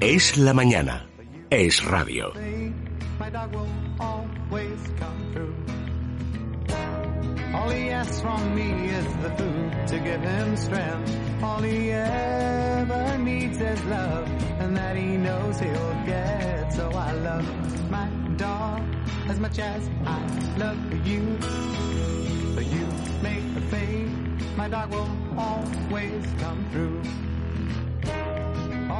Es la mañana. Es radio. My dog will always come through. All he asks from me is the food to give him strength. All he ever needs is love, and that he knows he'll get. So I love my dog as much as I love you. But you make the fade, my dog will always come through.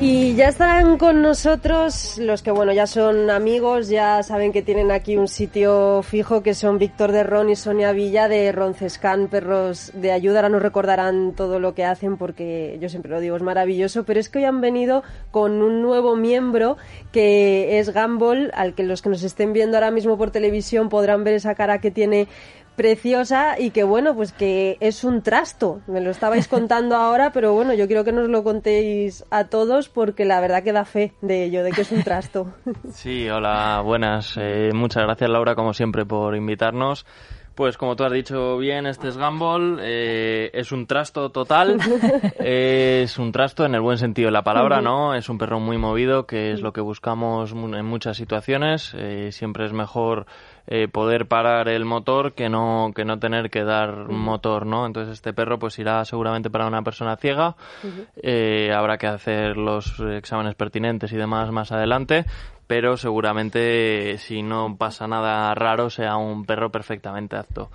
Y ya están con nosotros los que, bueno, ya son amigos, ya saben que tienen aquí un sitio fijo, que son Víctor de Ron y Sonia Villa de Roncescan, Perros de Ayuda. Ahora nos recordarán todo lo que hacen porque yo siempre lo digo, es maravilloso. Pero es que hoy han venido con un nuevo miembro que es Gumball, al que los que nos estén viendo ahora mismo por televisión podrán ver esa cara que tiene preciosa y que bueno, pues que es un trasto. Me lo estabais contando ahora, pero bueno, yo quiero que nos lo contéis a todos porque la verdad que da fe de ello, de que es un trasto. Sí, hola, buenas. Eh, muchas gracias Laura, como siempre, por invitarnos. Pues como tú has dicho bien, este es Gumball, eh, es un trasto total, es un trasto en el buen sentido de la palabra, ¿no? Es un perro muy movido, que es lo que buscamos en muchas situaciones. Eh, siempre es mejor eh, poder parar el motor que no que no tener que dar motor, ¿no? Entonces este perro pues irá seguramente para una persona ciega. Eh, habrá que hacer los exámenes pertinentes y demás más adelante, pero seguramente si no pasa nada raro sea un perro perfectamente apto.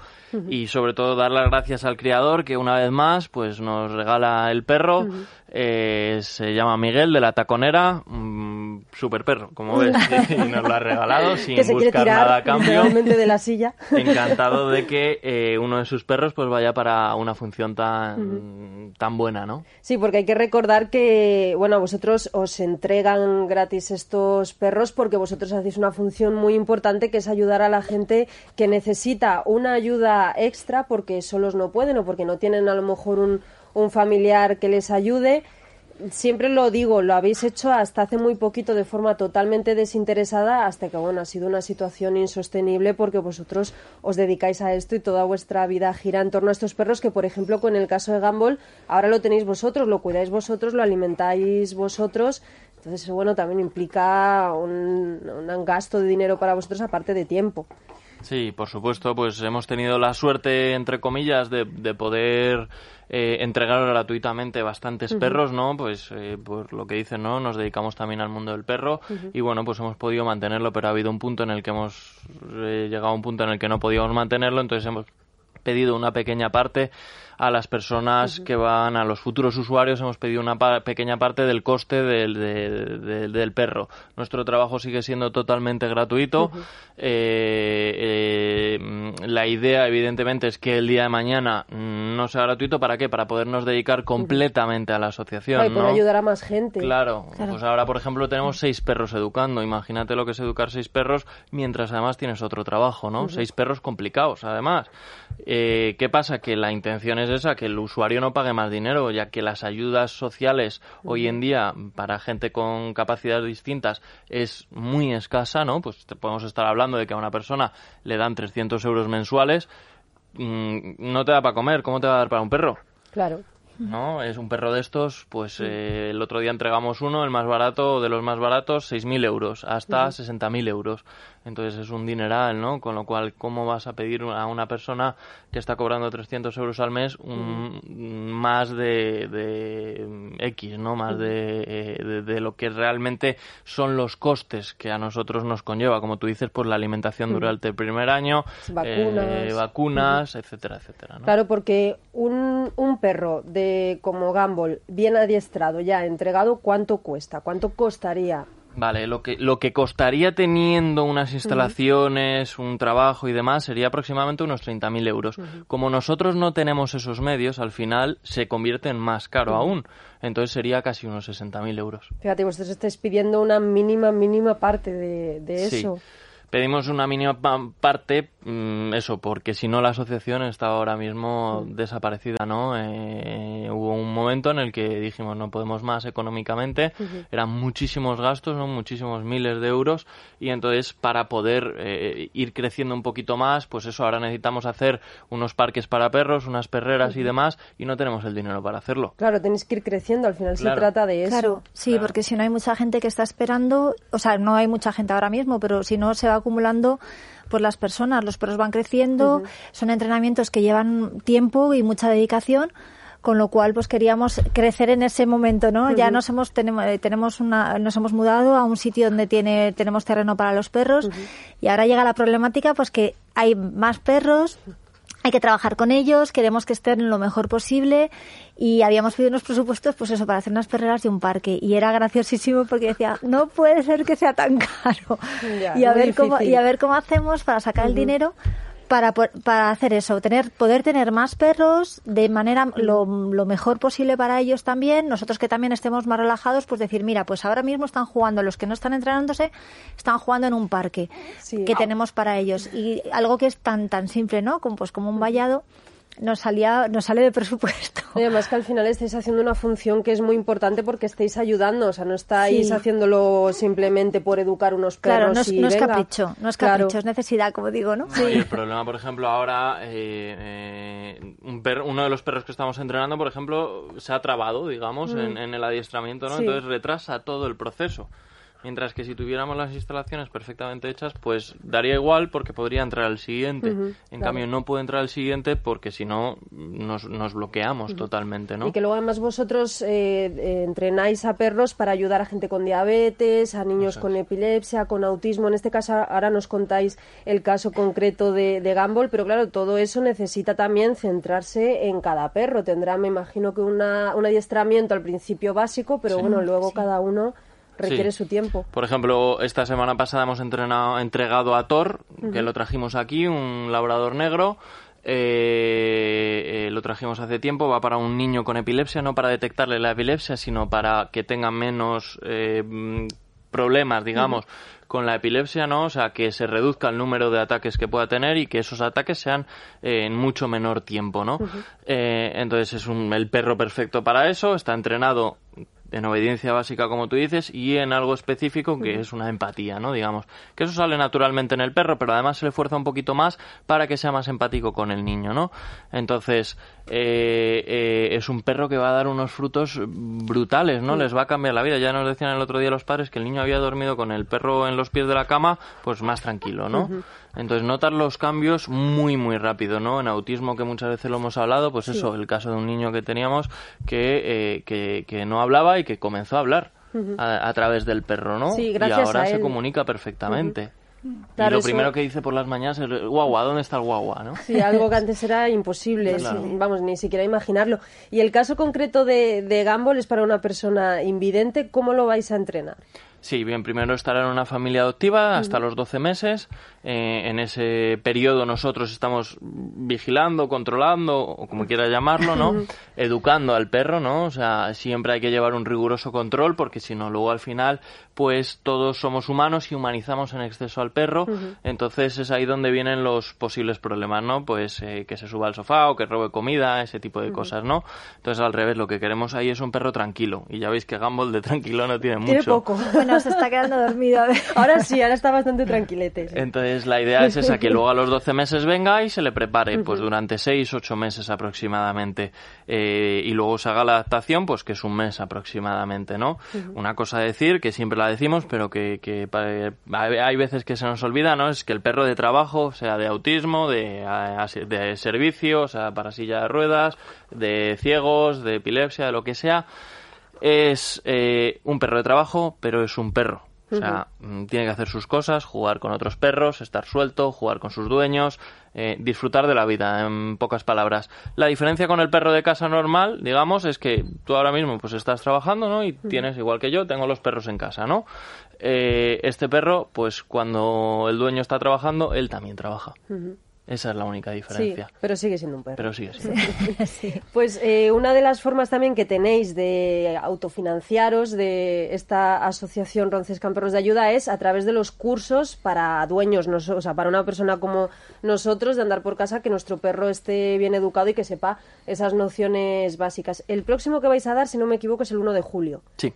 Y sobre todo dar las gracias al criador que una vez más pues nos regala el perro. Eh, se llama Miguel de la Taconera, un super perro, como ves, y nos lo ha regalado sin que se quiere buscar nada a cambio. literalmente de la silla. Encantado de que eh, uno de sus perros pues vaya para una función tan, tan buena, ¿no? Sí, porque hay que recordar que, bueno, a vosotros os entregan gratis estos perros porque vosotros hacéis una función muy importante que es ayudar a la gente que necesita una ayuda extra porque solos no pueden o porque no tienen a lo mejor un, un familiar que les ayude. Siempre lo digo, lo habéis hecho hasta hace muy poquito de forma totalmente desinteresada hasta que, bueno, ha sido una situación insostenible porque vosotros os dedicáis a esto y toda vuestra vida gira en torno a estos perros que, por ejemplo, con el caso de Gumball, ahora lo tenéis vosotros, lo cuidáis vosotros, lo alimentáis vosotros. Entonces, bueno, también implica un, un gasto de dinero para vosotros aparte de tiempo. Sí, por supuesto, pues hemos tenido la suerte, entre comillas, de, de poder eh, entregar gratuitamente bastantes perros, ¿no? Pues eh, por lo que dicen, ¿no? Nos dedicamos también al mundo del perro y bueno, pues hemos podido mantenerlo, pero ha habido un punto en el que hemos eh, llegado a un punto en el que no podíamos mantenerlo, entonces hemos pedido una pequeña parte a las personas que van a los futuros usuarios hemos pedido una pa- pequeña parte del coste del, de- de- del perro nuestro trabajo sigue siendo totalmente gratuito Eh, eh, la idea evidentemente es que el día de mañana no sea gratuito para qué para podernos dedicar completamente a la asociación poder ¿no? ayudar a más gente. Claro, Claro. pues ahora por ejemplo tenemos seis perros educando. Imagínate lo que es educar seis perros mientras además tienes otro trabajo, ¿no? Seis perros complicados además. Eh, ¿Qué pasa? Que la intención es esa, que el usuario no pague más dinero, ya que las ayudas sociales hoy en día para gente con capacidades distintas es muy escasa, ¿no? Pues te podemos estar hablando de que a una persona le dan 300 euros mensuales, mm, no te da para comer, ¿cómo te va a dar para un perro? Claro. ¿No? Es un perro de estos, pues eh, el otro día entregamos uno, el más barato, de los más baratos, 6.000 euros, hasta 60.000 euros. Entonces es un dineral, ¿no? Con lo cual, ¿cómo vas a pedir a una persona que está cobrando 300 euros al mes un, más de, de X, ¿no? Más de, eh, de, de lo que realmente son los costes que a nosotros nos conlleva, como tú dices, pues la alimentación durante el primer año, Vacunas. eh, vacunas, etcétera, etcétera, ¿no? Claro, porque un, un perro de como Gumball, bien adiestrado, ya entregado, ¿cuánto cuesta? ¿Cuánto costaría Vale, lo que, lo que costaría teniendo unas instalaciones, un trabajo y demás sería aproximadamente unos 30.000 euros. Como nosotros no tenemos esos medios, al final se convierte en más caro aún. Entonces sería casi unos 60.000 euros. Fíjate, vosotros estáis pidiendo una mínima, mínima parte de, de Sí. Pedimos una mínima pa- parte, mm, eso, porque si no la asociación está ahora mismo desaparecida, ¿no? Eh, hubo un momento en el que dijimos no podemos más económicamente, eran muchísimos gastos, ¿no? muchísimos miles de euros, y entonces para poder eh, ir creciendo un poquito más, pues eso, ahora necesitamos hacer unos parques para perros, unas perreras y demás, y no tenemos el dinero para hacerlo. Claro, tenéis que ir creciendo, al final Claro. se trata de eso. Claro, sí, Claro. porque si no hay mucha gente que está esperando, o sea, no hay mucha gente ahora mismo, pero si no se va acumulando, pues las personas, los perros van creciendo, son entrenamientos que llevan tiempo y mucha dedicación, con lo cual pues queríamos crecer en ese momento, ¿no? Ya nos hemos tenemos, eh, tenemos una nos hemos mudado a un sitio donde tiene tenemos terreno para los perros y ahora llega la problemática pues que hay más perros hay que trabajar con ellos, queremos que estén lo mejor posible y habíamos pedido unos presupuestos, pues eso, para hacer unas perreras y un parque. Y era graciosísimo porque decía, no puede ser que sea tan caro. Ya, y, a ver cómo, y a ver cómo hacemos para sacar el dinero para, para hacer eso, tener, poder tener más perros de manera lo, lo mejor posible para ellos también. Nosotros que también estemos más relajados, pues decir, mira, pues ahora mismo están jugando, los que no están entrenándose, están jugando en un parque Sí. que tenemos para ellos. Y algo que es tan, tan simple, ¿no? Como, pues como un vallado, nos salía, nos sale de presupuesto. Y además que al final estáis haciendo una función que es muy importante porque estáis ayudando, o sea, no estáis Sí. haciéndolo simplemente por educar unos perros Claro, no es, y no es venga. capricho, no es Claro. capricho, es necesidad, como digo, ¿no? No, y el problema, por ejemplo, ahora, eh, eh, un perro- uno de los perros que estamos entrenando, por ejemplo, se ha trabado, digamos, en, en el adiestramiento, ¿no? Sí. Entonces retrasa todo el proceso. Mientras que si tuviéramos las instalaciones perfectamente hechas, pues daría igual porque podría entrar al siguiente. en claro. cambio, no puede entrar al siguiente porque si no, nos, nos bloqueamos totalmente, ¿no? Y que luego además vosotros eh, eh, entrenáis a perros para ayudar a gente con diabetes, a niños con epilepsia, con autismo. En este caso ahora nos contáis el caso concreto de, de Gumball, pero claro, todo eso necesita también centrarse en cada perro. Tendrá, me imagino que una, un adiestramiento al principio básico, pero Sí. bueno, luego cada uno requiere Sí. su tiempo. Por ejemplo, esta semana pasada hemos entrenado, entregado a Thor, que lo trajimos aquí, un labrador negro. eh, eh, lo trajimos hace tiempo, va para un niño con epilepsia, no para detectarle la epilepsia, sino para que tenga menos eh, problemas, digamos, con la epilepsia, ¿no? O sea, que se reduzca el número de ataques que pueda tener y que esos ataques sean eh, en mucho menor tiempo, ¿no? Eh, entonces es un, el perro perfecto para eso, está entrenado en obediencia básica, como tú dices, y en algo específico que es una empatía, ¿no? Digamos, que eso sale naturalmente en el perro, pero además se le fuerza un poquito más para que sea más empático con el niño, ¿no? Entonces, eh, eh, es un perro que va a dar unos frutos brutales, ¿no? Les va a cambiar la vida. Ya nos decían el otro día los padres que el niño había dormido con el perro en los pies de la cama, pues más tranquilo, ¿no? Entonces, notar los cambios muy, muy rápido, ¿no? En autismo, que muchas veces lo hemos hablado, pues eso, el caso de un niño que teníamos que, eh, que, que no hablaba y que comenzó a hablar a, a través del perro, ¿no? Sí, y gracias ahora a se comunica perfectamente. Claro, y lo eso- primero que dice por las mañanas es, guagua, ¿dónde está el guagua, no? Sí, algo que antes era imposible, Claro. vamos, ni siquiera imaginarlo. Y el caso concreto de, de Gumball es para una persona invidente, ¿cómo lo vais a entrenar? Sí, bien, primero estará en una familia adoptiva hasta los 12 meses. Eh, en ese periodo nosotros estamos vigilando, controlando, o como quiera llamarlo, ¿no? Educando al perro, ¿no? O sea, siempre hay que llevar un riguroso control porque si no, luego al final, pues todos somos humanos y humanizamos en exceso al perro. Entonces es ahí donde vienen los posibles problemas, ¿no? Pues eh, que se suba al sofá o que robe comida, ese tipo de cosas, ¿no? Entonces al revés, lo que queremos ahí es un perro tranquilo. Y ya veis que Gumball de tranquilo no tiene mucho. Tiene poco. Bueno, se está quedando dormido. A ver. Ahora sí, ahora está bastante tranquilete. sí. Entonces la idea es esa, que luego a los 12 meses venga y se le prepare, pues durante 6, 8 meses aproximadamente. Eh, y luego se haga la adaptación, pues que es un mes aproximadamente, ¿no? Una cosa a decir, que siempre la decimos, pero que, que hay veces que se nos olvida, ¿no? Es que el perro de trabajo, sea de autismo, de, de servicio, o sea, para silla de ruedas, de ciegos, de epilepsia, de lo que sea, es eh, un perro de trabajo, pero es un perro. O sea, mm, tiene que hacer sus cosas, jugar con otros perros, estar suelto, jugar con sus dueños, eh, disfrutar de la vida, en pocas palabras. La diferencia con el perro de casa normal, digamos, es que tú ahora mismo pues estás trabajando, ¿no? Y tienes, igual que yo, tengo los perros en casa, ¿no? Eh, este perro, pues cuando el dueño está trabajando, él también trabaja. Esa es la única diferencia. Sí, pero sigue siendo un perro. Pero sigue siendo. Pues eh, una de las formas también que tenéis de autofinanciaros de esta asociación Ronces Camperos de Ayuda es a través de los cursos para dueños, no o sea, para una persona como nosotros, de andar por casa, que nuestro perro esté bien educado y que sepa esas nociones básicas. El próximo que vais a dar, si no me equivoco, es el 1 de julio. Sí,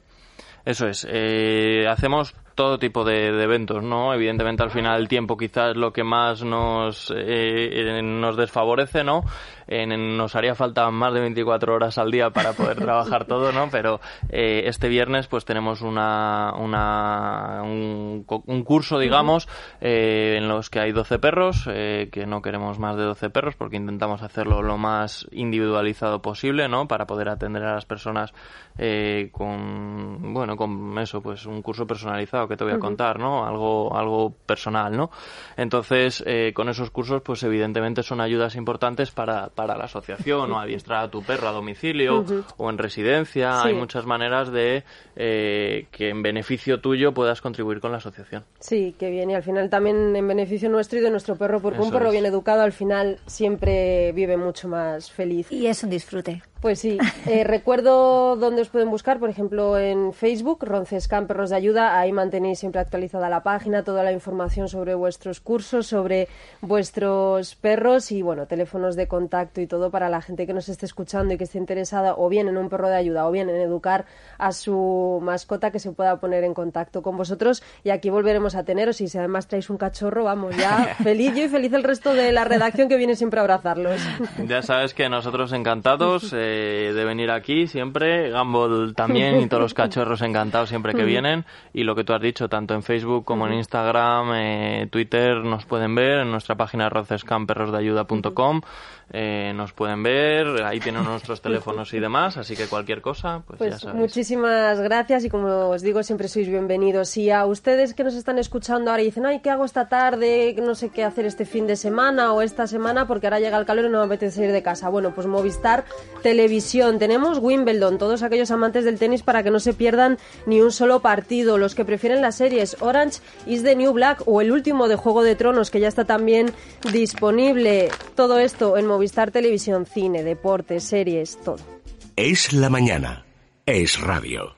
eso es. Eh, hacemos todo tipo de, eventos, ¿no? Evidentemente al final el tiempo quizás lo que más nos, eh, nos desfavorece, ¿no? En- nos haría falta más de 24 horas al día para poder trabajar todo, ¿no? Pero eh, este viernes pues tenemos una, una, un, un curso, digamos, eh, en los que hay 12 perros, eh, que no queremos más de 12 perros porque intentamos hacerlo lo más individualizado posible, ¿no? Para poder atender a las personas eh, con, bueno, con eso, pues un curso personalizado que te voy a contar, ¿no? Algo, algo personal, ¿no? Entonces, eh, con esos cursos, pues evidentemente son ayudas importantes para, para la asociación, o adiestrar a tu perro a domicilio o en residencia. Sí. Hay muchas maneras de eh, que en beneficio tuyo puedas contribuir con la asociación. Sí, que viene al final también en beneficio nuestro y de nuestro perro, porque un Eso perro es. bien educado al final siempre vive mucho más feliz. Y es un disfrute. Pues sí, eh, recuerdo dónde os pueden buscar, por ejemplo, en Facebook, Roncescan Perros de Ayuda, ahí mantenéis siempre actualizada la página, toda la información sobre vuestros cursos, sobre vuestros perros y, bueno, teléfonos de contacto y todo para la gente que nos esté escuchando y que esté interesada o bien en un perro de ayuda o bien en educar a su mascota que se pueda poner en contacto con vosotros y aquí volveremos a teneros y si además traéis un cachorro, vamos, ya feliz yo y feliz el resto de la redacción que viene siempre a abrazarlos. Ya sabes que nosotros encantados eh, de venir aquí siempre, Gumball también y todos los cachorros encantados siempre que vienen. Y lo que tú has dicho, tanto en Facebook como en Instagram, eh, Twitter, nos pueden ver en nuestra página rocescamperrosdeayuda.com. Eh, nos pueden ver, ahí tienen nuestros teléfonos y demás, así que cualquier cosa, pues, ya Pues sabéis. muchísimas gracias y como os digo, siempre sois bienvenidos. Y a ustedes que nos están escuchando ahora y dicen, ay, ¿qué hago esta tarde? No sé qué hacer este fin de semana o esta semana porque ahora llega el calor y no me apetece ir de casa. Bueno, pues Movistar Televisión. Tenemos Wimbledon, todos aquellos amantes del tenis para que no se pierdan ni un solo partido. Los que prefieren las series Orange is the New Black o el último de Juego de Tronos que ya está también disponible. Todo esto en Movistar Televisión, cine, deportes, series, todo. Es la mañana. Es radio.